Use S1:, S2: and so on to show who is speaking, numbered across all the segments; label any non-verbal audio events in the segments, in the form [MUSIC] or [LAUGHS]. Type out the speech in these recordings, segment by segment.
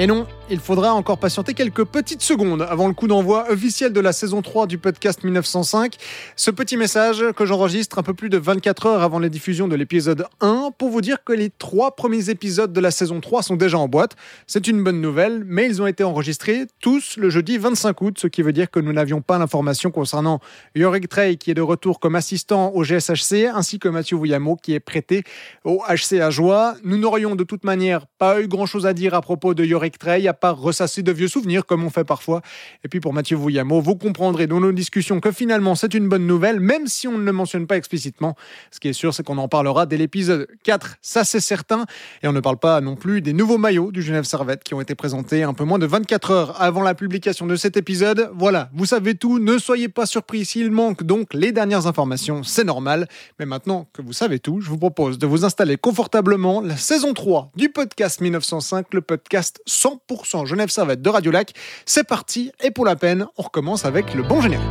S1: Et non, il faudra encore patienter quelques petites secondes avant le coup d'envoi officiel de la saison 3 du podcast 1905. Ce petit message que j'enregistre un peu plus de 24 heures avant la diffusion de l'épisode 1 pour vous dire que les trois premiers épisodes de la saison 3 sont déjà en boîte. C'est une bonne nouvelle, mais ils ont été enregistrés tous le jeudi 25 août, ce qui veut dire que nous n'avions pas l'information concernant Yorick Trey qui est de retour comme assistant au GSHC, ainsi que Mathieu Vouillamo qui est prêté au HC à Joie. Nous n'aurions de toute manière pas eu grand chose à dire à propos de Yorick Trey, part ressasser de vieux souvenirs comme on fait parfois. Et puis pour Mathieu Vouillamo, vous comprendrez dans nos discussions que finalement c'est une bonne nouvelle, même si on ne le mentionne pas explicitement. Ce qui est sûr, c'est qu'on en parlera dès l'épisode 4, ça c'est certain. Et on ne parle pas non plus des nouveaux maillots du Genève Servette qui ont été présentés un peu moins de 24 heures avant la publication de cet épisode. Voilà, vous savez tout, ne soyez pas surpris s'il manque donc les dernières informations, c'est normal. Mais maintenant que vous savez tout, je vous propose de vous installer confortablement la saison 3 du podcast 1905, le podcast 100% Genève Servette de Radio Lac. C'est parti, et pour la peine, on recommence avec le bon générique.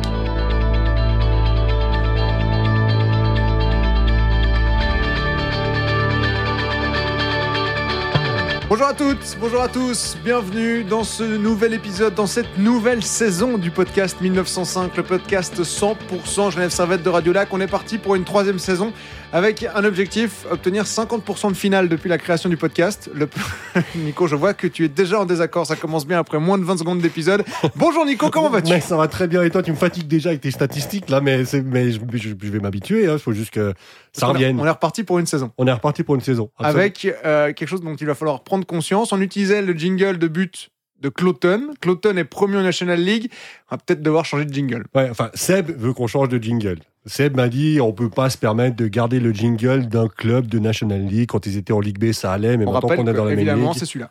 S1: Bonjour à toutes, bonjour à tous, bienvenue dans ce nouvel épisode, dans cette nouvelle saison du podcast 1905, le podcast 100% Genève Servette de Radio Lac. On est parti pour une troisième saison avec un objectif, obtenir 50% de finale depuis la création du podcast. Le... [LAUGHS] Nico, je vois que tu es déjà en désaccord, ça commence bien après moins de 20 secondes d'épisode. Bonjour Nico, comment vas-tu?
S2: ça va très bien et toi tu me fatigues déjà avec tes statistiques là, mais, mais je, je, je vais m'habituer, il hein. faut juste que ça
S1: on
S2: revienne.
S1: On est reparti pour une saison.
S2: On est reparti pour une saison.
S1: Absolument. Avec euh, quelque chose dont il va falloir prendre conscience. On utilisait le jingle de but de Cloton. Cloton est promu en National League. On va peut-être devoir changer de jingle.
S2: Ouais, enfin, Seb veut qu'on change de jingle. Seb m'a dit on peut pas se permettre de garder le jingle d'un club de National League. Quand ils étaient en Ligue B, ça allait, mais
S1: on
S2: maintenant qu'on est dans la même ligue.
S1: Évidemment, c'est celui-là.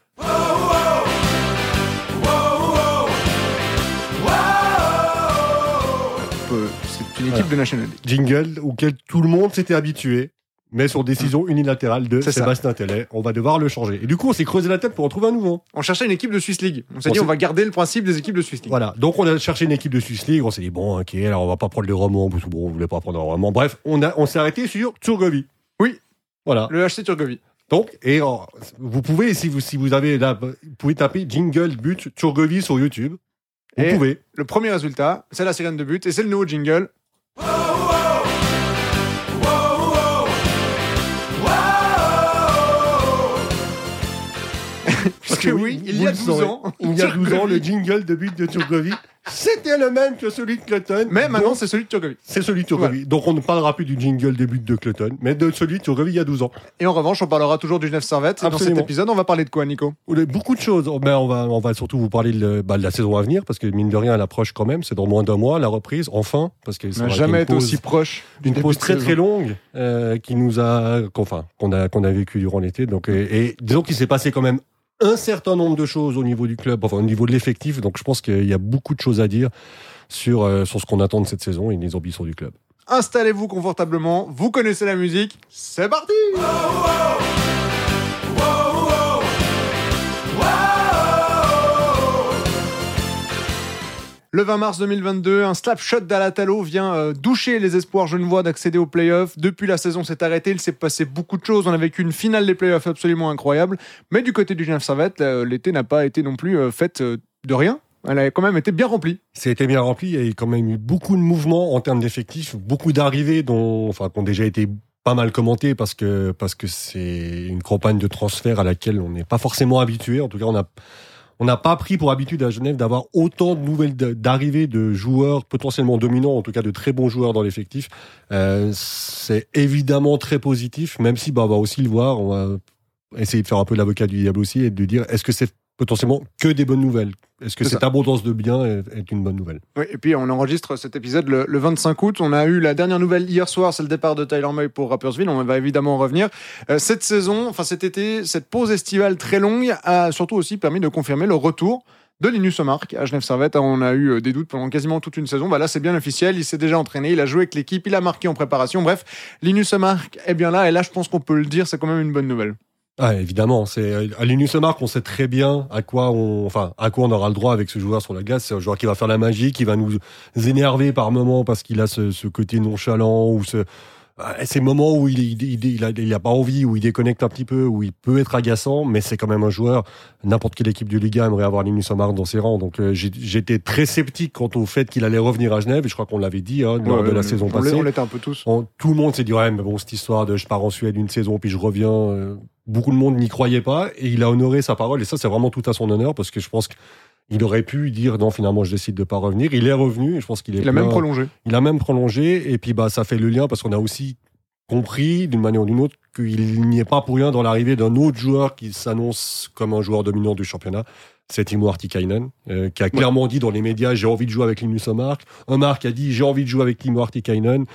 S1: C'est une équipe
S2: Voilà.
S1: de National League.
S2: Jingle auquel tout le monde s'était habitué, mais sur décision unilatérale de
S1: ça.
S2: Sébastien Tellet. On va devoir le changer. Et du coup, on s'est creusé la tête pour en trouver un nouveau.
S1: On cherchait une équipe de Swiss League. On s'est dit, on va garder le principe des équipes de Swiss League.
S2: Voilà. Donc, on a cherché une équipe de Swiss League. On s'est dit, bon, ok, alors on va pas prendre le roman, bon, on voulait pas prendre le roman. Bref, on, a, on s'est arrêté sur Turgovie.
S1: Oui.
S2: Voilà.
S1: Le HC Turgovie.
S2: Donc, et euh, vous pouvez, si vous, si vous avez là, vous pouvez taper jingle but Turgovie sur YouTube. Vous
S1: Et-
S2: pouvez.
S1: Le premier résultat, c'est la sirène de but et c'est le nouveau jingle. Parce que oui, il y a
S2: le
S1: 12
S2: saurez.
S1: ans,
S2: Il y a 12 ans, le jingle de but de Turgovie, c'était le même que celui de Cloton.
S1: Mais maintenant, c'est celui de Turgovie.
S2: c'est celui de Turgovie. Donc, on ne parlera plus du jingle de but de Cloton, mais de celui de Turgovie il y a 12 ans.
S1: Et en revanche, on parlera toujours du Genève Servette. Et dans cet
S2: Absolument.
S1: épisode, on va parler de quoi, Nico?
S2: Beaucoup de choses. Ben, on, va, on va surtout vous parler de, bah, de la saison à venir, parce que mine de rien, elle approche quand même. C'est dans moins d'un mois, la reprise, enfin. Parce que ça
S1: On n'a
S2: aurait
S1: jamais
S2: une
S1: été
S2: pause-
S1: aussi proche
S2: d'une
S1: du
S2: pause
S1: de
S2: très
S1: saison.
S2: très longue euh, qui nous a qu'on- enfin qu'on a qu'on a vécu durant l'été donc et, et disons qu'il s'est passé quand même un certain nombre de choses au niveau du club enfin au niveau de l'effectif. Donc je pense qu'il y a beaucoup de choses à dire sur euh, sur ce qu'on attend de cette saison et les ambitions du club.
S1: Installez-vous confortablement, vous connaissez la musique, c'est parti Le 20 mars 2022, un slap shot d'Alatalo vient euh, doucher les espoirs genevois d'accéder aux playoffs. Depuis la saison s'est arrêtée, il s'est passé beaucoup de choses. On a vécu une finale des playoffs absolument incroyable. Mais du côté du Genève Servette, l'été n'a pas été non plus euh, faite euh, de rien. Elle a quand même été bien remplie.
S2: été bien rempli il y a quand même eu beaucoup de mouvements en termes d'effectifs beaucoup d'arrivées dont enfin qui ont déjà été pas mal commentées parce que parce que c'est une campagne de transfert à laquelle on n'est pas forcément habitué en tout cas on a on n'a pas pris pour habitude à Genève d'avoir autant de nouvelles d'arrivées de joueurs potentiellement dominants, en tout cas de très bons joueurs dans l'effectif. Euh, c'est évidemment très positif, même si bah, on va aussi le voir, on va essayer de faire un peu l'avocat du diable aussi et de dire est-ce que c'est potentiellement que des bonnes nouvelles Est-ce que cette
S1: ça.
S2: abondance de biens est, une bonne nouvelle?
S1: Oui, et puis on enregistre cet épisode le, le 25 août. On a eu la dernière nouvelle hier soir, c'est le départ de Tyler May pour Rappersville. On va évidemment en revenir. Euh, cette saison, enfin cet été, cette pause estivale très longue a surtout aussi permis de confirmer le retour de Linus Omark à Genève Servette. On a eu euh, des doutes pendant quasiment toute une saison. Bah là, c'est bien officiel. Il s'est déjà entraîné, il a joué avec l'équipe, il a marqué en préparation. Bref, Linus Omark est bien là. Et là, je pense qu'on peut le dire, c'est quand même une bonne nouvelle.
S2: Ah, évidemment, c'est à Linus Mark, on sait très bien à quoi on, enfin, à quoi on aura le droit avec ce joueur sur la glace. C'est un joueur qui va faire la magie, qui va nous énerver par moments parce qu'il a ce, ce côté nonchalant ou ce, Ces moments où il, il, il, a, il a pas envie, où il déconnecte un petit peu, où il peut être agaçant, mais c'est quand même un joueur. N'importe quelle équipe du Liga aimerait avoir Linus Omar dans ses rangs. Donc euh, j'étais très sceptique quant au fait qu'il allait revenir à Genève. Et je crois qu'on l'avait dit hein, lors de la saison passée.
S1: On l'était un peu tous.
S2: tout le monde s'est dit ouais, mais bon cette histoire de je pars en Suède une saison puis je reviens. Euh, beaucoup de monde n'y croyait pas et il a honoré sa parole. Et ça c'est vraiment tout à son honneur parce que je pense que il aurait pu dire non, finalement, je décide de pas revenir. Il est revenu. Et je pense qu'il est.
S1: Il a même prolongé.
S2: Il a même prolongé. Et puis, bah, ça fait le lien parce qu'on a aussi compris, d'une manière ou d'une autre, qu'il n'y est pas pour rien dans l'arrivée d'un autre joueur qui s'annonce comme un joueur dominant du championnat. C'est Timo Artikainen, euh, qui a clairement dit dans les médias j'ai envie de jouer avec Linus Omar. Omar qui a dit j'ai envie de jouer avec Timo Artikainen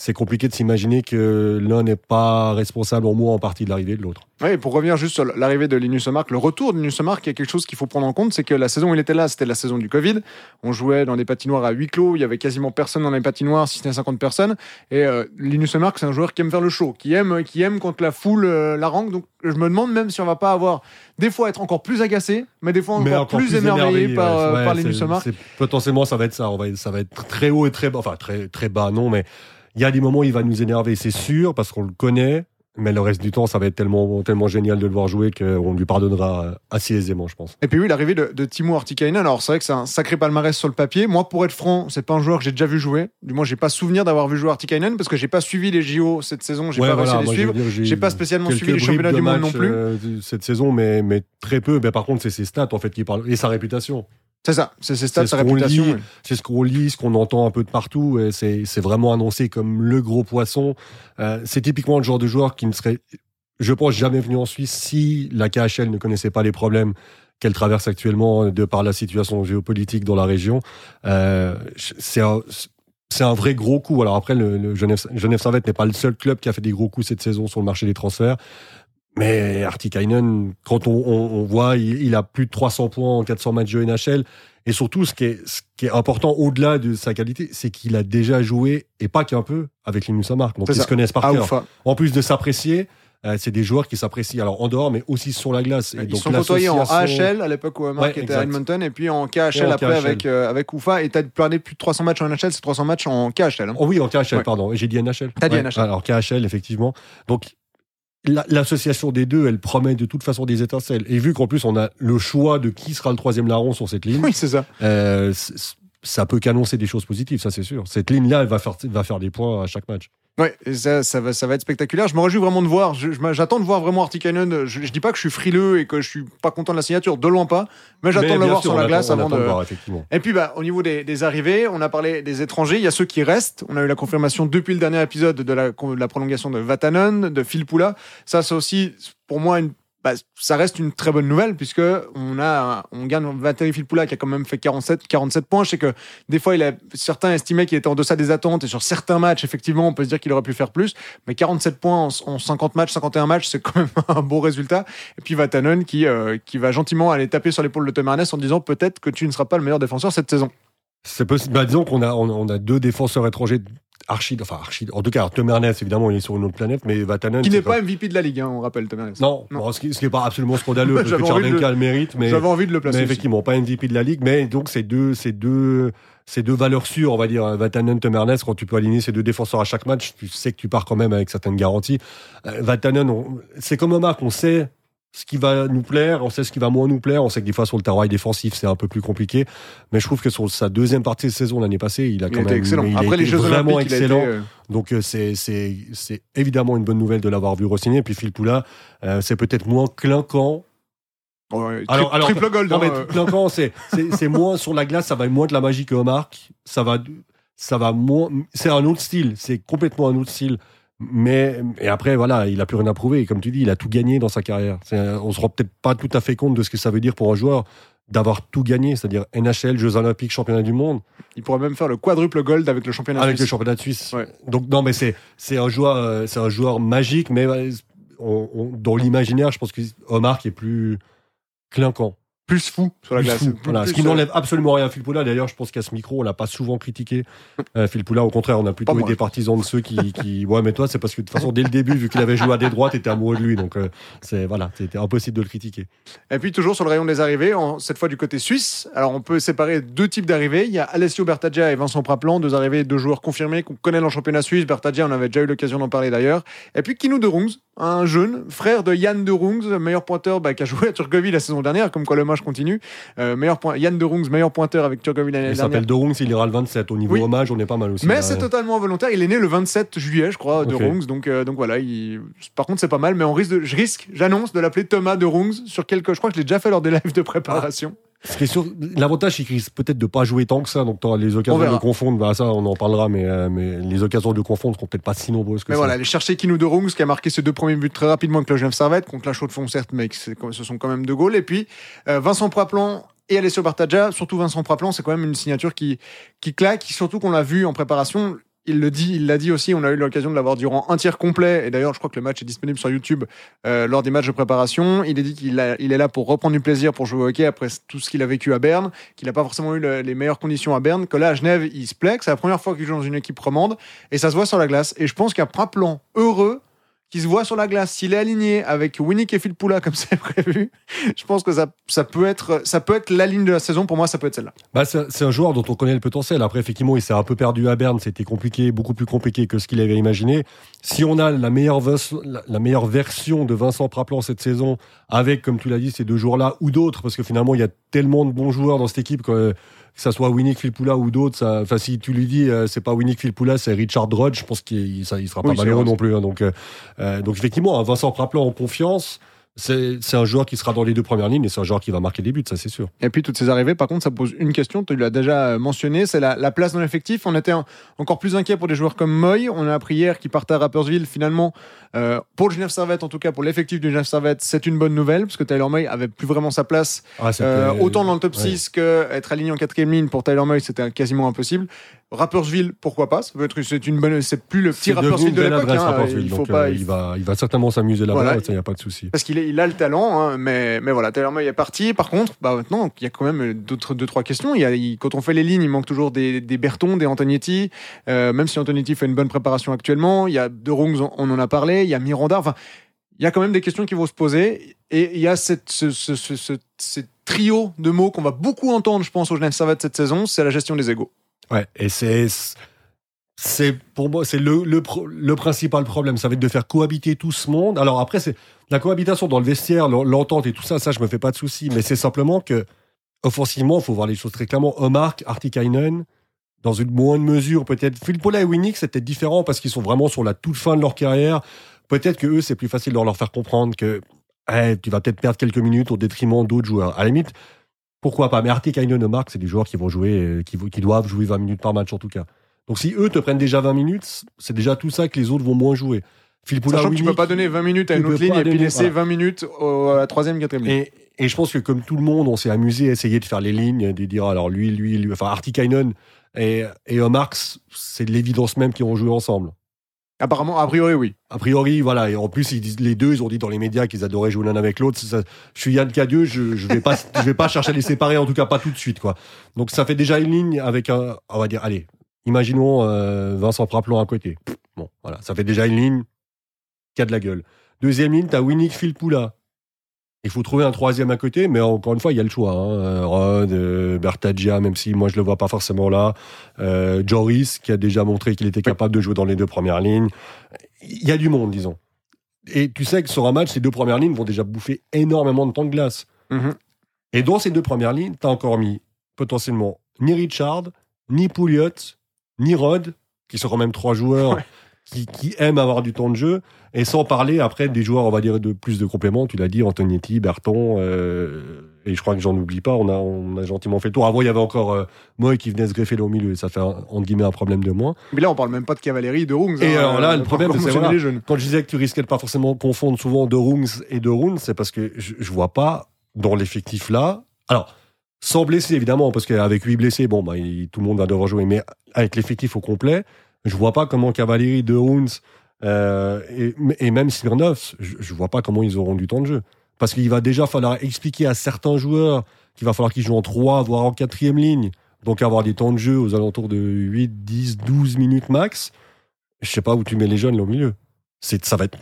S2: c'est compliqué de s'imaginer que l'un n'est pas responsable au moins en partie de l'arrivée de l'autre.
S1: Oui, pour revenir juste sur l'arrivée de Linus Omark, le retour de Linus Omark, il y a quelque chose qu'il faut prendre en compte, c'est que la saison où il était là, c'était la saison du Covid. On jouait dans des patinoires à huis clos, il y avait quasiment personne dans les patinoires, si c'était 50 personnes. Et euh, Linus Omark, c'est un joueur qui aime faire le show, qui aime, qui aime quand la foule euh, la rangue. Donc je me demande même si on va pas avoir des fois être encore plus agacé, mais des fois encore, plus, émerveillé par, euh, par Linus Omark.
S2: Potentiellement, ça va être ça. On va, ça va être très haut et très bas, enfin très très bas, non, mais il y a des moments où il va nous énerver, c'est sûr, parce qu'on le connaît. Mais le reste du temps, ça va être tellement, tellement génial de le voir jouer qu'on lui pardonnera assez aisément, je pense.
S1: Et puis oui, l'arrivée de, de Timo Artikainen, alors c'est vrai que c'est un sacré palmarès sur le papier. Moi, pour être franc, c'est pas un joueur que j'ai déjà vu jouer. Du moins, j'ai pas souvenir d'avoir vu jouer Artikainen parce que j'ai pas suivi les JO cette saison. J'ai pas réussi à les suivre. J'ai pas spécialement suivi les championnats du monde non plus. Euh,
S2: cette saison, mais, mais très peu. Mais par contre, c'est ses stats en fait qui parlent et sa réputation.
S1: C'est ça, c'est sa réputation.
S2: C'est ce qu'on lit, ce qu'on entend un peu de partout. C'est vraiment annoncé comme le gros poisson. Euh, c'est typiquement le genre de joueur qui ne serait, je pense, jamais venu en Suisse si la KHL ne connaissait pas les problèmes qu'elle traverse actuellement de par la situation géopolitique dans la région. Euh, c'est un, vrai gros coup. Alors après, le, le Genève, Genève n'est pas le seul club qui a fait des gros coups cette saison sur le marché des transferts. Mais Artikainen, quand on, on, voit, il, a plus de 300 points en 400 matchs de NHL. Et surtout, ce qui est, ce qui est important au-delà de sa qualité, c'est qu'il a déjà joué, et pas qu'un peu, avec Linus Amark. Donc, ils se connaissent par ah, cœur. En plus de s'apprécier, euh, c'est des joueurs qui s'apprécient alors en dehors, mais aussi sur la glace.
S1: Et ils sont côtoyés en AHL à l'époque où Amark était à Edmonton, et puis en KHL après avec, euh, avec Oufa. Et tu as plané plus de 300 matchs en NHL, c'est 300 matchs en KHL. Hein.
S2: Oh oui, en KHL, pardon. J'ai dit NHL.
S1: T'as dit NHL.
S2: Alors KHL, effectivement. Donc l'association des deux, elle promet de toute façon des étincelles. Et vu qu'en plus on a le choix de qui sera le troisième larron sur cette ligne,
S1: oui, c'est ça.
S2: Euh, ça peut qu'annoncer des choses positives, ça c'est sûr. Cette ligne-là, elle va faire, va faire des points à chaque match.
S1: Oui, ça, ça, va, ça va être spectaculaire. Je me réjouis vraiment de voir. J'attends de voir vraiment Artikainen. Je, je dis pas que je suis frileux et que je suis pas content de la signature, de loin pas. Mais j'attends de le voir sur la glace avant de.
S2: Voir,
S1: et puis, bah, au niveau des, des, arrivées, on a parlé des étrangers. Il y a ceux qui restent. On a eu la confirmation depuis le dernier épisode de la, de la prolongation de Vatanen, de Phil Poula. Ça, c'est aussi pour moi une bah, ça reste une très bonne nouvelle puisque on a on gagne Valérie qui a quand même fait 47 47 points. Je sais que des fois il a certains estimaient qu'il était en deçà des attentes et sur certains matchs effectivement on peut se dire qu'il aurait pu faire plus. Mais 47 points en, 50 matchs, 51 matchs, c'est quand même [LAUGHS] un beau résultat. Et puis Vatanen qui euh, qui va gentiment aller taper sur l'épaule de Tom Ernest en disant peut-être que tu ne seras pas le meilleur défenseur cette saison.
S2: C'est possible. Bah, disons qu'on a on, a deux défenseurs étrangers Archie, enfin Archie, en tout cas, Tom Ernest, évidemment, il est sur une autre planète, mais Vatanen.
S1: Qui n'est pas MVP de la Ligue, hein, on rappelle Tom Ernest.
S2: Non, ce qui n'est pas absolument scandaleux, [LAUGHS] parce que Chardenka le mérite, mais.
S1: J'avais envie de le placer.
S2: Mais effectivement, pas MVP de la Ligue, mais donc c'est deux, c'est deux, c'est deux valeurs sûres, on va dire, Vatanen, Tom Ernest, quand tu peux aligner ces deux défenseurs à chaque match, tu sais que tu pars quand même avec certaines garanties. Euh, Vatanen, c'est comme Omar, on sait ce qui va nous plaire, on sait ce qui va moins nous plaire, on sait que des fois sur le travail défensif c'est un peu plus compliqué, mais je trouve que sur sa deuxième partie de saison l'année passée, il a quand même
S1: excellent.
S2: Il
S1: Après les Jeux
S2: vraiment excellent.
S1: Euh,
S2: Donc euh, c'est c'est c'est évidemment une bonne nouvelle de l'avoir vu re-signer. Puis Phil Poula, euh, c'est peut-être moins clinquant.
S1: alors, alors, triple gold.
S2: Hein, c'est c'est moins sur la glace, ça va moins de la magie que Omar. Ça va ça va moins. C'est un autre style. C'est complètement un autre style. Mais et après voilà, il a plus rien à prouver. Comme tu dis, il a tout gagné dans sa carrière. On se rend peut-être pas tout à fait compte de ce que ça veut dire pour un joueur d'avoir tout gagné, c'est-à-dire NHL, Jeux Olympiques, Championnat du Monde.
S1: Il pourrait même faire le quadruple gold avec le championnat
S2: avec
S1: suisse.
S2: le championnat de Suisse. Donc non, mais c'est c'est un joueur euh, c'est un joueur magique, mais dans l'imaginaire, je pense que Omar qui est plus clinquant
S1: plus fou sur la
S2: Plus
S1: glace.
S2: fou.
S1: Plus-
S2: Voilà,
S1: plus,
S2: ce qui n'enlève absolument rien à Phil Poula. D'ailleurs, je pense qu'à ce micro, on l'a pas souvent critiqué. Euh, Phil Poula, au contraire, on a plutôt
S1: moi.
S2: été partisans de ceux qui, qui, ouais, mais toi, c'est parce que de toute façon, dès le début, vu qu'il avait joué à des droites, t'étais amoureux de lui. Donc, euh, c'est, voilà, c'était impossible de le critiquer.
S1: Et puis toujours sur le rayon des arrivées, en- cette fois du côté suisse. Alors on peut séparer deux types d'arrivées. Il y a Alessio Bertaggia et Vincent Praplan, deux arrivées, deux joueurs confirmés qu'on connaît dans le championnat suisse. Bertaggia, on avait déjà eu l'occasion d'en parler d'ailleurs. Et puis Kino de Rungs, un jeune frère de Yann de Rungs, meilleur pointeur bah, qui a joué à Turgovie la saison dernière, comme quoi le match continue. Euh, meilleur point, Yann de Rungs, meilleur pointeur avec Turgovie l'année
S2: Il
S1: dernière.
S2: s'appelle Dorung, il ira le 27. Au niveau
S1: Oui.
S2: hommage, on est pas mal aussi.
S1: Mais c'est totalement involontaire. Il est né le 27 juillet, je crois, de. Rungs. Donc, euh, donc voilà. Il... Par contre, c'est pas mal. Mais on risque de... je risque, j'annonce, de l'appeler Thomas de Rungs sur quelques. Je crois que je l'ai déjà fait lors des lives de préparation.
S2: L'avantage, c'est peut-être de pas jouer tant que ça. Donc, t'auras les occasions de confondre. Bah, ça, on en parlera, mais, euh, mais les occasions de confondre seront peut-être pas si nombreuses que
S1: Mais
S2: ça.
S1: voilà, aller chercher Kinou de Rungs qui a marqué ses deux premiers buts très rapidement avec le Genève Servette, contre la Chaux-de-Fonds certes, mais ce sont quand même deux goals. Et puis euh, Vincent Praplan et Alessio Bartaggia, surtout Vincent Praplan, c'est quand même une signature qui, qui claque, surtout qu'on l'a vu en préparation. Il le dit, il l'a dit aussi, on a eu l'occasion de l'avoir durant un tiers complet. Et d'ailleurs, je crois que le match est disponible sur YouTube euh, lors des matchs de préparation. Il a dit qu'il est là pour reprendre du plaisir pour jouer au hockey après tout ce qu'il a vécu à Berne, qu'il n'a pas forcément eu le- les meilleures conditions à Berne, que là à Genève, il se plaît, que c'est la première fois qu'il joue dans une équipe romande et ça se voit sur la glace. Et je pense qu'un Praplan heureux qui se voit sur la glace, s'il est aligné avec Winnick et Phil Poula comme [LAUGHS] c'est prévu, je pense que ça, ça, peut être, ça peut être la ligne de la saison. Pour moi, ça peut être celle-là.
S2: Bah, c'est un joueur dont on connaît le potentiel. Après, effectivement, il s'est un peu perdu à Berne. C'était compliqué, beaucoup plus compliqué que ce qu'il avait imaginé. Si on a la meilleure, la meilleure version de Vincent Praplan cette saison, avec, comme tu l'as dit, ces deux joueurs-là ou d'autres, parce que finalement, il y a tellement de bons joueurs dans cette équipe que, que ça soit Winnick Filpula ou d'autres, enfin, si tu lui dis, euh, c'est pas Winnick Filpula, c'est Richard Drudge, je pense qu'il il, ça- il sera pas malheureux non plus. hein. donc, euh, euh, donc, effectivement, un Vincent Praplan en confiance, c'est un joueur qui sera dans les deux premières lignes et c'est un joueur qui va marquer des buts, ça c'est sûr.
S1: Et puis toutes ces arrivées, par contre, ça pose une question. Tu l'as déjà euh, mentionné, c'est la, la place dans l'effectif. On était en- encore plus inquiet pour des joueurs comme Moy. On a appris hier qu'il partait à Rappersville. Finalement, euh, pour le Genève Servette, en tout cas pour l'effectif du Genève Servette, c'est une bonne nouvelle parce que Tyler Moy avait plus vraiment sa place
S2: Ah,
S1: Euh, autant dans le top
S2: ouais.
S1: 6 que être aligné en quatrième ligne pour Tyler Moy, c'était quasiment impossible. Rappersville, pourquoi pas Ça peut être, c'est une bonne, c'est plus le petit Rappersville de l'époque. hein, il faut
S2: donc,
S1: pas,
S2: euh,
S1: il
S2: va, il va certainement s'amuser là-bas,
S1: Voilà.
S2: il n'y a pas de souci.
S1: parce qu'il il a le talent, hein, mais, mais voilà, Tyler Moy est parti. Par contre, bah maintenant, il y a quand même d'autres deux trois questions. Il y a, il- quand on fait les lignes, il manque toujours des, des Berton, des Antonietti. Euh, même si Antonietti fait une bonne préparation actuellement, il y a De Rungs, on, on en a parlé. Il y a Miranda. Enfin, il y a quand même des questions qui vont se poser. Et il y a cette, ce, ce, ce, ce- ce trio de mots qu'on va beaucoup entendre, je pense, au Genève Servette cette saison. C'est la gestion des égaux.
S2: Ouais, et c'est. C'est pour moi, c'est le, le, le principal problème. Ça va être de faire cohabiter tout ce monde. Alors après, c'est la cohabitation dans le vestiaire, l'en- l'entente et tout ça. Ça, je me fais pas de soucis. Mais c'est simplement que, offensivement, il faut voir les choses très clairement. Omark, Artikainen, dans une moindre mesure, peut-être. Philpola et Winnick, c'était différent parce qu'ils sont vraiment sur la toute fin de leur carrière. Peut-être que eux, c'est plus facile de leur faire comprendre que tu vas peut-être perdre quelques minutes au détriment d'autres joueurs. À la limite, pourquoi pas? Mais Artikainen et Omark, c'est des joueurs qui vont jouer, euh, qui, doivent jouer 20 minutes par match en tout cas. Donc si eux te prennent déjà 20 minutes, c'est déjà tout ça que les autres vont moins jouer. Philpoula,
S1: Sachant que tu peux pas donner 20 minutes à une autre ligne et puis laisser
S2: voilà.
S1: 20 minutes au- à la troisième, quatrième ligne.
S2: Et, et je pense que comme tout le monde, on s'est amusé à essayer de faire les lignes, de dire alors lui, lui, lui, enfin Artikainen et, et Omarx, c'est de l'évidence même qu'ils vont jouer ensemble.
S1: Apparemment, a priori, oui.
S2: A priori, voilà. Et en plus, les deux, ils ont dit dans les médias qu'ils adoraient jouer l'un avec l'autre. Je suis Yann Cadieux, je, je vais pas, [LAUGHS] vais pas chercher à les séparer, en tout cas pas tout de suite, quoi. Donc ça fait déjà une ligne avec un, on va dire, allez, imaginons euh, Vincent Praplan à côté. Bon, voilà, ça fait déjà une ligne qui a de la gueule. Deuxième ligne, t'as Winnick Philpoula. Il faut trouver un troisième à côté, mais encore une fois, il y a le choix. Hein. Euh, Rod, euh, Bertaggia, même si moi je le vois pas forcément là. Euh, Joris, qui a déjà montré qu'il était capable de jouer dans les deux premières lignes. Il y a du monde, disons. Et tu sais que sur un match, ces deux premières lignes vont déjà bouffer énormément de temps de glace.
S1: Mhm.
S2: Et dans ces deux premières lignes, tu as encore mis potentiellement ni Richard, ni Pouliot, ni Rod, qui sont quand même trois joueurs
S1: Ouais.
S2: Qui, qui aiment avoir du temps de jeu, et sans parler après des joueurs, on va dire, de plus de compléments. Tu l'as dit, Antonietti, Berton, euh, et je crois que j'en oublie pas, on a, on a gentiment fait le tour. Avant, il y avait encore euh, Moy qui venait se greffer là au milieu, ça fait, un- entre guillemets, un problème de moins.
S1: Mais là, on parle même pas de cavalerie, de Rungs.
S2: Et
S1: hein,
S2: alors là, le
S1: a
S2: problème, c'est voilà.
S1: les jeunes.
S2: Quand je disais que tu risquais de pas forcément confondre souvent de Rungs et de Runes, c'est parce que je, je vois pas dans l'effectif là. Alors, sans blessés évidemment, parce qu'avec 8 blessés, bon, bah, il- tout le monde va devoir jouer, mais avec l'effectif au complet, je vois pas comment Cavalieri, de Runes euh, et, et même Smirnov, je, je vois pas comment ils auront du temps de jeu. Parce qu'il va déjà falloir expliquer à certains joueurs qu'il va falloir qu'ils jouent en 3, voire en quatrième ligne. Donc avoir des temps de jeu aux alentours de 8, 10, 12 minutes max. Je sais pas où tu mets les jeunes là au milieu. C'est, ça va être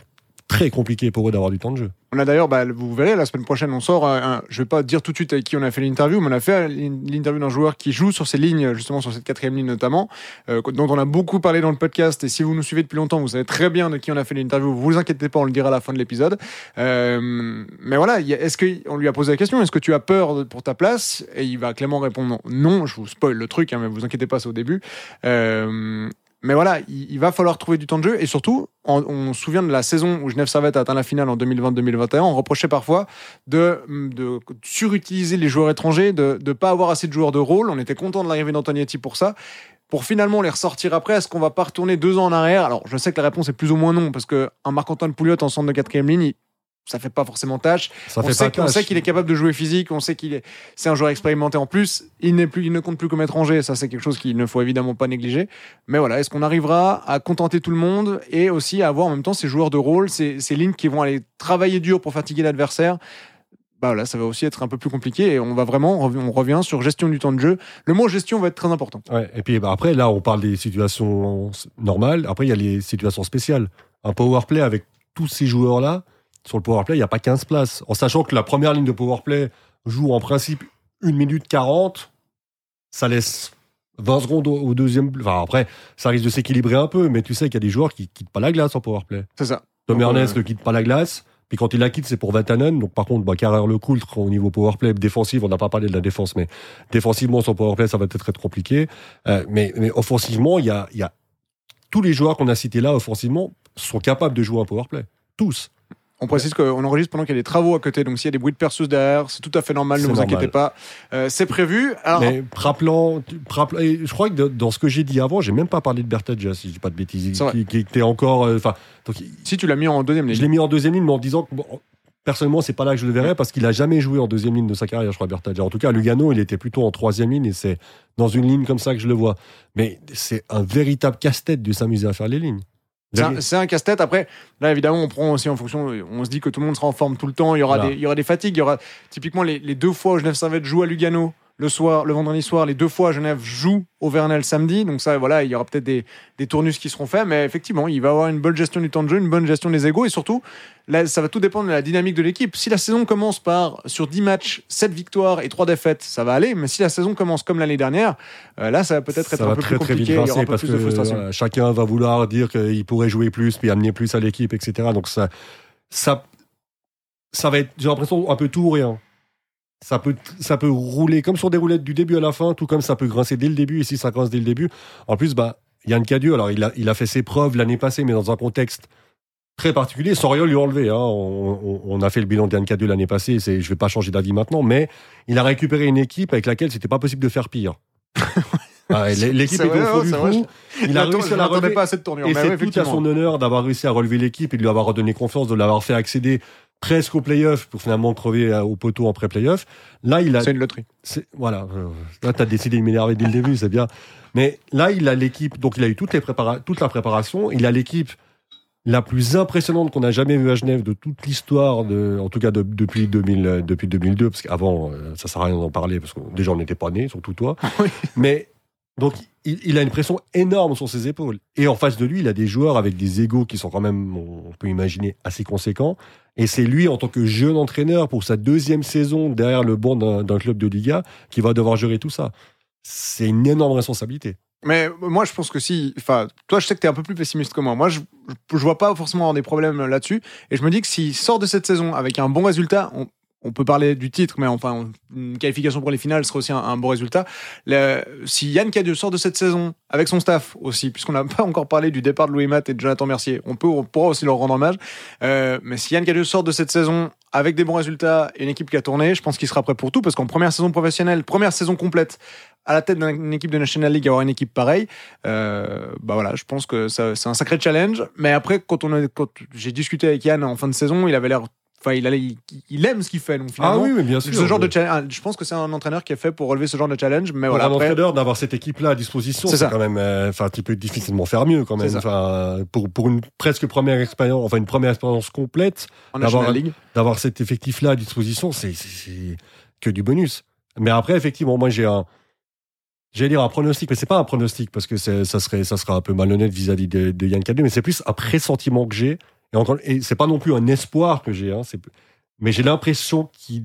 S2: très compliqué pour eux d'avoir du temps de jeu.
S1: On a d'ailleurs, bah, vous verrez, la semaine prochaine, on sort. Un, je vais pas dire tout de suite avec qui on a fait l'interview, mais on a fait l'interview d'un joueur qui joue sur ces lignes, justement sur cette quatrième ligne notamment, euh, dont on a beaucoup parlé dans le podcast. Et si vous nous suivez depuis longtemps, vous savez très bien de qui on a fait l'interview. Vous vous inquiétez pas, on le dira à la fin de l'épisode. Euh, mais voilà, est-ce qu'on lui a posé la question Est-ce que tu as peur pour ta place? Et il va clairement répondre non. Je vous spoil le truc, hein, mais vous inquiétez pas, c'est au début. Euh, mais voilà, il, va falloir trouver du temps de jeu. Et surtout, on, se souvient de la saison où Genève Servette a atteint la finale en 2020-2021. On reprochait parfois de, surutiliser les joueurs étrangers, de ne pas avoir assez de joueurs de rôle. On était content de l'arrivée d'Antonietti pour ça. Pour finalement les ressortir après, est-ce qu'on va pas retourner deux ans en arrière? Alors, je sais que la réponse est plus ou moins non, parce qu'un Marc-Antoine Pouliot en centre de quatrième ligne, ça fait pas forcément tâche.
S2: Ça
S1: on, sait, sait qu'il est capable de jouer physique, on sait qu'il est, c'est un joueur expérimenté en plus. Il n'est plus, il ne compte plus comme étranger. Ça, c'est quelque chose qu'il ne faut évidemment pas négliger. Mais voilà, est-ce qu'on arrivera à contenter tout le monde et aussi à avoir en même temps ces joueurs de rôle, ces, ces lignes qui vont aller travailler dur pour fatiguer l'adversaire? Bah là, ça va aussi être un peu plus compliqué et on va vraiment, on revient sur gestion du temps de jeu. Le mot gestion va être très important.
S2: Ouais, et puis bah, après, là, on parle des situations normales. Après, il y a les situations spéciales. Un power play avec tous ces joueurs-là, sur le powerplay, il n'y a pas 15 places. En sachant que la première ligne de powerplay joue en principe 1 minute 40, ça laisse 20 secondes au, deuxième. Enfin, après, ça risque de s'équilibrer un peu, mais tu sais qu'il y a des joueurs qui quittent pas la glace en powerplay.
S1: C'est ça.
S2: Tom Ernest ne quitte pas la glace. Puis quand il la quitte, c'est pour Vatanen. Donc par contre, bah, Carrère le coultre au niveau powerplay défensif, on n'a pas parlé de la défense, mais défensivement, son powerplay, ça va peut-être être compliqué. Euh, mais, mais offensivement, il y a, y a tous les joueurs qu'on a cités là, offensivement, sont capables de jouer un powerplay. Tous.
S1: On précise qu'on enregistre pendant qu'il y a des travaux à côté, donc s'il y a des bruits de perceuse derrière, c'est tout à fait normal, ne vous inquiétez pas. Euh, c'est prévu.
S2: Alors... Mais rappelant, je crois que dans ce que j'ai dit avant, j'ai même pas parlé de Bertadja, si je dis pas de bêtises, qui, était encore. Euh, enfin,
S1: si tu l'as mis en deuxième ligne.
S2: Je l'ai mis en deuxième ligne, mais en disant que personnellement, c'est pas là que je le verrais parce qu'il a jamais joué en deuxième ligne de sa carrière, je crois, Bertadja. En tout cas, Lugano, il était plutôt en troisième ligne et c'est dans une ligne comme ça que je le vois. Mais c'est un véritable casse-tête de s'amuser à faire les lignes.
S1: C'est un, casse-tête. Après, là, évidemment, on prend aussi en fonction. On se dit que tout le monde sera en forme tout le temps. Il y aura, des, il y aura des fatigues. Il y aura typiquement les, les deux fois où Genève Servette joue à Lugano le soir, le vendredi soir, les deux fois Genève joue au Vernel samedi. Donc ça, voilà, il y aura peut-être des, des, tournus qui seront faits, mais effectivement, il va avoir une bonne gestion du temps de jeu, une bonne gestion des égaux, et surtout, là, ça va tout dépendre de la dynamique de l'équipe. Si la saison commence par sur 10 matchs, 7 victoires et 3 défaites, ça va aller. Mais si la saison commence comme l'année dernière, euh, là, ça va peut-être être, un peu plus compliqué. il y aura un peu plus de frustration.
S2: chacun va vouloir dire qu'il pourrait jouer plus, puis amener plus à l'équipe, etc. Donc ça, ça, ça va être, j'ai l'impression, un peu tout ou rien ça peut, ça peut rouler comme sur des roulettes du début à la fin, tout comme ça peut grincer dès le début. Et si ça grince dès le début, en plus, bah, Yann Cadieux, alors il a, il a fait ses preuves l'année passée, mais dans un contexte très particulier, sans rien lui enlever. Hein. On, a fait le bilan d'Yann Cadieux l'année passée, je vais pas changer d'avis maintenant, mais il a récupéré une équipe avec laquelle c'était pas possible de faire pire. [LAUGHS] Ah, l'équipe était au fond du trou.
S1: Il a réussi à la relever. Pas cette tournure,
S2: et c'est tout à son honneur d'avoir réussi à relever l'équipe et de lui avoir redonné confiance, de l'avoir fait accéder presque au playoff pour finalement crever au poteau en pré-playoff. Là, il a.
S1: C'est une loterie.
S2: Voilà. Là, t'as décidé de m'énerver dès le début, c'est bien. Mais là, il a l'équipe. Donc, il a eu toutes les prépara... toute la préparation. Il a l'équipe la plus impressionnante qu'on a jamais vue à Genève de toute l'histoire, de, en tout cas depuis, 2000, depuis 2002, parce qu'avant, euh, ça sert à rien d'en parler, parce que déjà, on n'était pas nés, surtout toi. Mais donc, il, a une pression énorme sur ses épaules. Et en face de lui, il a des joueurs avec des égaux qui sont quand même, on peut imaginer, assez conséquents. Et c'est lui, en tant que jeune entraîneur, pour sa deuxième saison derrière le banc d'un club de Liga, qui va devoir gérer tout ça. C'est une énorme responsabilité.
S1: Mais moi, je pense que si. Enfin, toi, je sais que tu es un peu plus pessimiste que moi. Moi, je, je vois pas forcément des problèmes là-dessus. Et je me dis que s'il sort de cette saison avec un bon résultat, on, on peut parler du titre, mais enfin, une qualification pour les finales serait aussi un, bon résultat. si Yann Cadieux sort de cette saison avec son staff aussi, puisqu'on n'a pas encore parlé du départ de Louis Matt et de Jonathan Mercier, on, peut, pourra aussi leur rendre hommage. Euh, mais si Yann Cadieux sort de cette saison avec des bons résultats et une équipe qui a tourné, je pense qu'il sera prêt pour tout, parce qu'en première saison professionnelle, première saison complète, à la tête d'une équipe de National League, avoir une équipe pareille, euh, bah voilà, je pense que c'est un sacré challenge. Mais après, quand, quand j'ai discuté avec Yann en fin de saison, il avait l'air Enfin, il, a- il, il aime ce qu'il fait. Donc,
S2: Ah
S1: finalement,
S2: oui, mais bien sûr.
S1: ce genre de challenge, je pense que c'est un entraîneur qui est fait pour relever ce genre de challenge. Mais voilà,
S2: un
S1: après,
S2: entraîneur d'avoir cette équipe-là à disposition,
S1: C'est
S2: quand même, euh, enfin, tu peux difficilement faire mieux quand même. Enfin, pour pour une presque première expérience, enfin une première expérience complète, d'avoir cet effectif-là à disposition, c'est que du bonus. Mais après, effectivement, moi j'ai un, j'allais dire un pronostic, mais c'est pas un pronostic parce que ça serait, ça sera un peu malhonnête vis-à-vis de, de Yann Cadé, mais c'est plus un pressentiment que j'ai. Et encore, et c'est pas non plus un espoir que j'ai. Hein, mais j'ai l'impression qu'il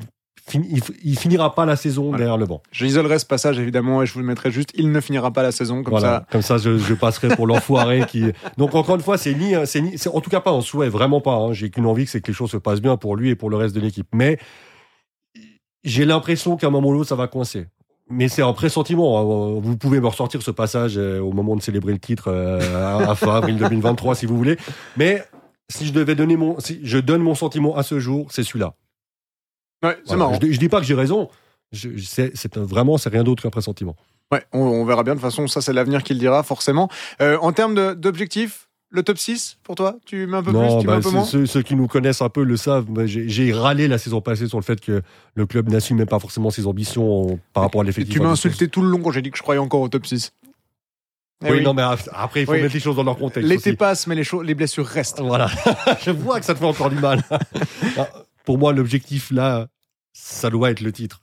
S2: il, finira pas la saison derrière le banc.
S1: J'isolerai ce passage évidemment et je vous le mettrai juste. Il ne finira pas la saison comme
S2: voilà,
S1: ça.
S2: comme ça, je, je passerai pour l'enfoiré qui. Donc encore une fois, c'est ni, c'est ni, en tout cas pas un souhait, vraiment pas. hein. J'ai qu'une envie, c'est que les choses se passent bien pour lui et pour le reste de l'équipe. Mais j'ai l'impression qu'à un moment ou l'autre, ça va coincer. Mais c'est un pressentiment. hein. Vous pouvez me ressortir ce passage euh, au moment de célébrer le titre euh, à fin avril 2023, si vous voulez. Mais si je devais donner mon, si je donne mon sentiment à ce jour, c'est celui-là.
S1: Ouais, c'est
S2: Voilà.
S1: marrant.
S2: Je, je dis pas que j'ai raison. C'est, vraiment, c'est rien d'autre qu'un pressentiment.
S1: Ouais, on, on verra bien. De toute façon, ça, c'est l'avenir qui le dira, forcément. Euh, en termes d'objectifs, le top 6 pour toi Tu mets un peu plus Tu mets
S2: bah,
S1: un peu
S2: ceux-
S1: moins
S2: ceux, ceux qui nous connaissent un peu le savent. J'ai râlé la saison passée sur le fait que le club n'assumait pas forcément ses ambitions en- par rapport à l'effectif.
S1: Tu m'as insulté tout le long quand j'ai dit que je croyais encore au top 6. Eh
S2: Oui,
S1: oui.
S2: non, mais après, il faut
S1: Oui.
S2: mettre les choses dans leur contexte.
S1: L'été
S2: aussi.
S1: passe, mais les, cho- les blessures restent.
S2: Voilà. [LAUGHS] Je vois que ça te fait encore du mal. [LAUGHS] Pour moi, l'objectif là, ça doit être le titre.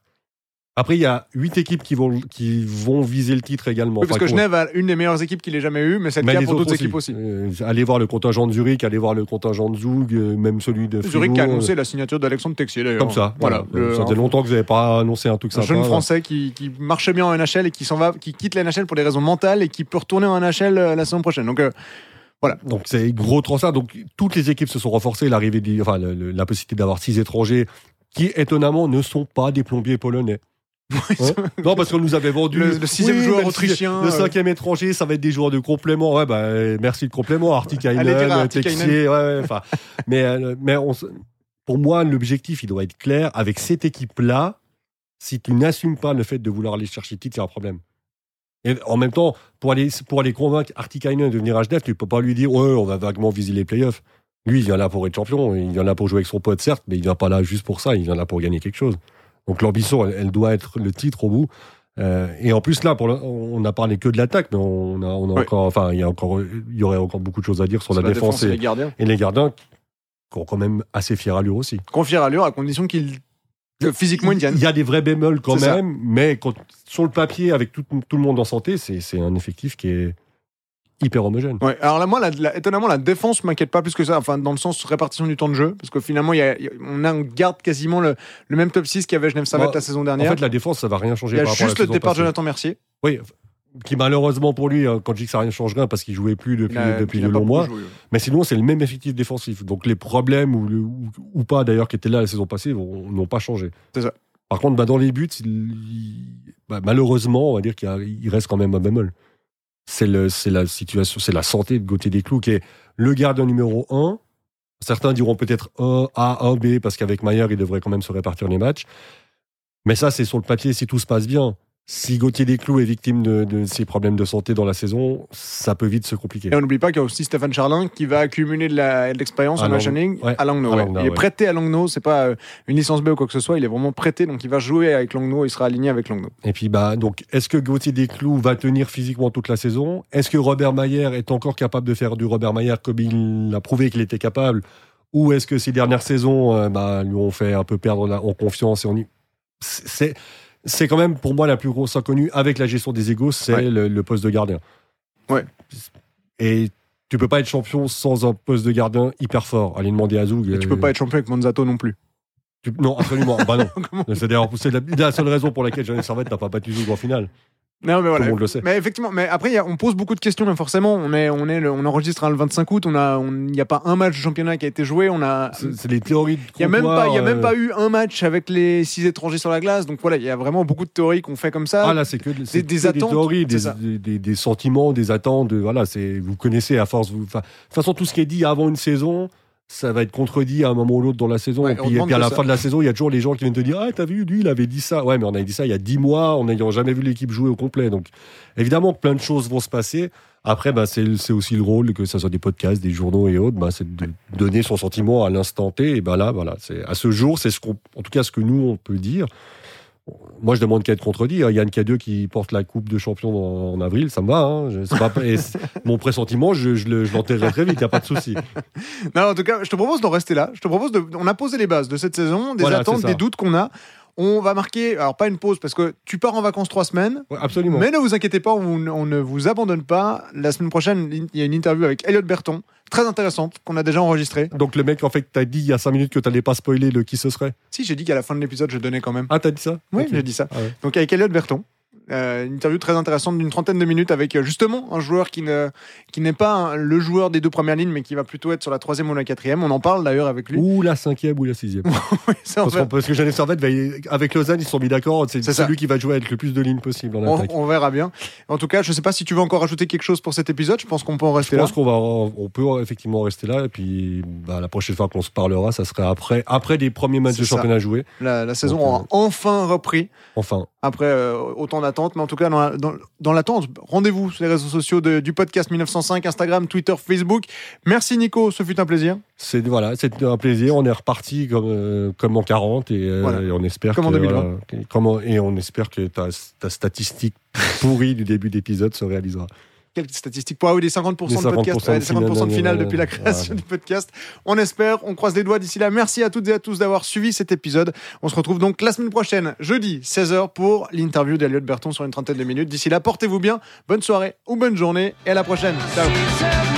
S2: Après, il y a huit équipes qui vont, qui vont viser le titre également.
S1: Oui, parce
S2: Enfin,
S1: que Genève a une des meilleures équipes qu'il ait jamais eu, mais c'est le cas pour
S2: autres
S1: d'autres équipes aussi.
S2: Euh, allez voir le contingent de Zurich, allez voir le contingent de Zug, euh, même celui de
S1: Zurich qui a
S2: Fribourg,
S1: annoncé la signature d'Alexandre Texier d'ailleurs.
S2: Comme ça.
S1: Voilà.
S2: Voilà.
S1: Le-
S2: ça faisait longtemps que vous n'avez pas annoncé un truc
S1: un
S2: sympa.
S1: jeune
S2: là.
S1: français qui, qui marchait bien en NHL et qui s'en va, qui quitte la NHL pour des raisons mentales et qui peut retourner en NHL euh, la saison prochaine. Donc euh,
S2: Donc c'est gros transfert. Donc toutes les équipes se sont renforcées. L'arrivée, enfin le- le- la possibilité d'avoir six étrangers qui étonnamment ne sont pas des plombiers polonais. [LAUGHS] Non parce qu'on nous avait vendu
S1: Le- le sixième joueur
S2: le
S1: autrichien,
S2: le
S1: euh.
S2: cinquième étranger, ça va être des joueurs de complément. Ouais bah merci de complément, Artikainen. Texier, ouais, enfin. [LAUGHS] mais euh, mais on pour moi l'objectif il doit être clair avec cette équipe là. Si tu n'assumes pas le fait de vouloir aller chercher le titre, a un problème. Et en même temps, pour aller, pour aller convaincre Artikainen de venir à Genève, tu peux pas lui dire, ouais, on va vaguement viser les playoffs. Lui, il vient là pour être champion, il vient là pour jouer avec son pote, certes, mais il vient pas là juste pour ça, il vient là pour gagner quelque chose. Donc l'ambition, elle, elle doit être le titre au bout. Euh, et en plus, là, pour le- on a parlé que de l'attaque, mais on a, on a
S1: Oui.
S2: encore, enfin, il y a encore, il y aurait encore beaucoup de choses à dire sur
S1: sur
S2: la, défense,
S1: et
S2: et,
S1: les gardiens.
S2: et les gardiens, qui ont quand même assez fière allure aussi.
S1: Confier à l'heure à condition qu'il que physiquement il tienne.
S2: Il y a des vrais bémols quand
S1: ça.
S2: même, mais quand, sur le papier, avec tout, tout le monde en santé, c'est un effectif qui est hyper homogène.
S1: Ouais. Alors là, moi, la- la- étonnamment, la défense m'inquiète pas plus que ça. Enfin, dans le sens répartition du temps de jeu, parce que finalement, il y a, il y a- on, a, on garde quasiment le, le même top 6 qu'avait Genève Servette
S2: Moi,
S1: la saison
S2: En
S1: dernière.
S2: fait, la défense, ça va rien changer
S1: il y a
S2: par
S1: juste le départ de. Jonathan Mercier.
S2: Oui, qui malheureusement pour lui, euh, quand je dis que ça rien change rien, parce qu'il jouait plus depuis,
S1: a-
S2: depuis de longs mois.
S1: joué, ouais.
S2: Mais sinon, c'est le même effectif défensif. Donc les problèmes ou, le- ou, ou pas d'ailleurs qui étaient là la saison passée n'ont pas changé.
S1: C'est ça.
S2: Par contre, bah, dans les buts, il- bah, malheureusement, on va dire qu'il reste quand même un bémol. C'est la situation, c'est la santé de Gauthier Desclous qui est le gardien numéro 1. Certains diront peut-être un A, un B, parce qu'avec Maillard, il devrait quand même se répartir les matchs. Mais ça, c'est sur le papier si tout se passe bien. Si Gauthier Desclous est victime de, de ces problèmes de santé dans la saison, ça peut vite se compliquer.
S1: Et on n'oublie pas qu'il y a aussi Stéphane Charlin qui va accumuler de l'expérience en
S2: ouais,
S1: à Langnau. ouais. Il est prêté à Langnau, c'est pas euh, une licence B ou quoi que ce soit, il est vraiment prêté, donc il va jouer avec Langnau, il sera aligné avec Langnau.
S2: Et puis, bah, donc, est-ce que Gauthier Desclous va tenir physiquement toute la saison? Est-ce que Robert Mayer est encore capable de faire du Robert Mayer comme il a prouvé qu'il était capable? Ou est-ce que ces dernières saisons euh, bah, lui ont fait un peu perdre la- en confiance et en... C'est, c'est quand même pour moi la plus grosse inconnue avec la gestion des égos, c'est
S1: Ouais.
S2: le, le poste de gardien.
S1: Ouais.
S2: Et tu peux pas être champion sans un poste de gardien hyper fort. Allez demander à Zoug.
S1: Et tu peux pas être champion avec Monzato non plus.
S2: tu- Non, absolument. bah non. [LAUGHS] C'est d'ailleurs la, la seule raison pour laquelle Jeannette Servette n'a pas battu Zoug en finale.
S1: Non, mais
S2: Tout le monde le sait.
S1: Mais effectivement, mais après, il y a- on pose beaucoup de questions, mais forcément, on, est, on, est le- on enregistre hein, le 25 août, il n'y a pas un match de championnat qui a été joué, on a.
S2: C'est les théories de
S1: Il n'y a, même pas, il y a
S2: comptoir,
S1: même
S2: euh,
S1: pas eu un match avec les six étrangers sur la glace, donc voilà, il y a vraiment beaucoup de théories qu'on fait comme ça.
S2: Ah là, c'est que
S1: des
S2: que
S1: attentes,
S2: théories, des,
S1: ça.
S2: des, des- des sentiments, des attentes. de- voilà, c'est vous connaissez à force. Vous, de toute façon, tout ce qui est dit avant une saison, ça va être contredit à un moment ou l'autre dans la saison.
S1: Ouais,
S2: et puis, et
S1: demande
S2: puis à la
S1: ça.
S2: fin de la saison, il y a toujours les gens qui viennent te dire Ah, t'as vu, lui, il avait dit ça. Ouais, mais on avait dit ça il y a 10 mois en n'ayant jamais vu l'équipe jouer au complet. Donc, évidemment, plein de choses vont se passer. Après, bah, c'est aussi le rôle, que ce soit des podcasts, des journaux et autres, bah, c'est de donner son sentiment à l'instant T. Et ben là, voilà, à ce jour, c'est ce qu'on, en tout cas, ce que nous on peut dire. Moi, je demande qu'à être contredit. hein. Yann K2 qui porte la Coupe de Champion en, en avril, ça me va. Hein. Je- c'est pas- et c'est- [LAUGHS] mon pressentiment, je, je le- je l'enterrerai très vite, il n'y a pas de souci.
S1: Non, en tout cas, je te propose d'en rester là. Je te propose de. On a posé les bases de cette saison, des
S2: Voilà,
S1: attentes, des doutes qu'on a. On va marquer, alors pas une pause parce que tu pars en vacances trois semaines,
S2: Ouais, absolument.
S1: mais ne vous inquiétez pas, on, on ne vous abandonne pas. La semaine prochaine, il y a une interview avec Elliot Berton, très intéressante, qu'on a déjà enregistrée.
S2: Donc, le mec, en fait, t'as dit il y a 5 minutes que t'allais pas spoiler le qui ce serait.
S1: Si, j'ai dit qu'à la fin de l'épisode, je donnais quand même.
S2: Ah, t'as dit ça?
S1: Oui, j'ai dit ça.
S2: Ah ouais.
S1: Donc avec Elliot Berton. Euh, une interview très intéressante d'une trentaine de minutes avec euh, justement un joueur qui ne qui n'est pas un- le joueur des deux premières lignes mais qui va plutôt être sur la troisième ou la quatrième. On en parle d'ailleurs avec lui.
S2: Ou la cinquième ou la sixième. [LAUGHS]
S1: Oui,
S2: Parce, qu'on- parce que Genève Servette, avec Lausanne, ils se sont mis d'accord. C'est celui qui va jouer avec le plus de lignes possible en
S1: on,
S2: attaque.
S1: on verra bien. En tout cas, je sais pas si tu veux encore ajouter quelque chose pour cet épisode. Je pense qu'on peut en
S2: Je
S1: rester là.
S2: pense qu'on va, on peut effectivement rester là. Et puis, bah, la prochaine fois qu'on se parlera, ça serait après, après les premiers matchs de championnat joués.
S1: La, la saison
S2: Donc,
S1: a enfin repris
S2: Enfin,
S1: après euh, autant d'attentes. Mais en tout cas, dans, dans, dans l'attente, rendez-vous sur les réseaux sociaux de- du podcast 1905, Instagram, Twitter, Facebook. Merci Nico, ce fut un plaisir.
S2: c'est voilà, c'est un plaisir. On est reparti comme, euh, comme en 40 et, euh,
S1: Voilà.
S2: et on espère
S1: Comme en
S2: que,
S1: 2020.
S2: voilà, comme en- et on espère que ta, ta statistique pourrie du début d'épisode se réalisera.
S1: Quelle statistique pour ah oui, des 50%,
S2: Les
S1: de podcast,
S2: 50%
S1: ouais,
S2: de
S1: des 50% de finale depuis la création du podcast. On espère, on croise les doigts d'ici là. Merci à toutes et à tous d'avoir suivi cet épisode. On se retrouve donc la semaine prochaine, jeudi 16h pour l'interview d'Eliott Berton sur une trentaine de minutes. D'ici là, portez-vous bien, bonne soirée ou bonne journée et à la prochaine. Ciao.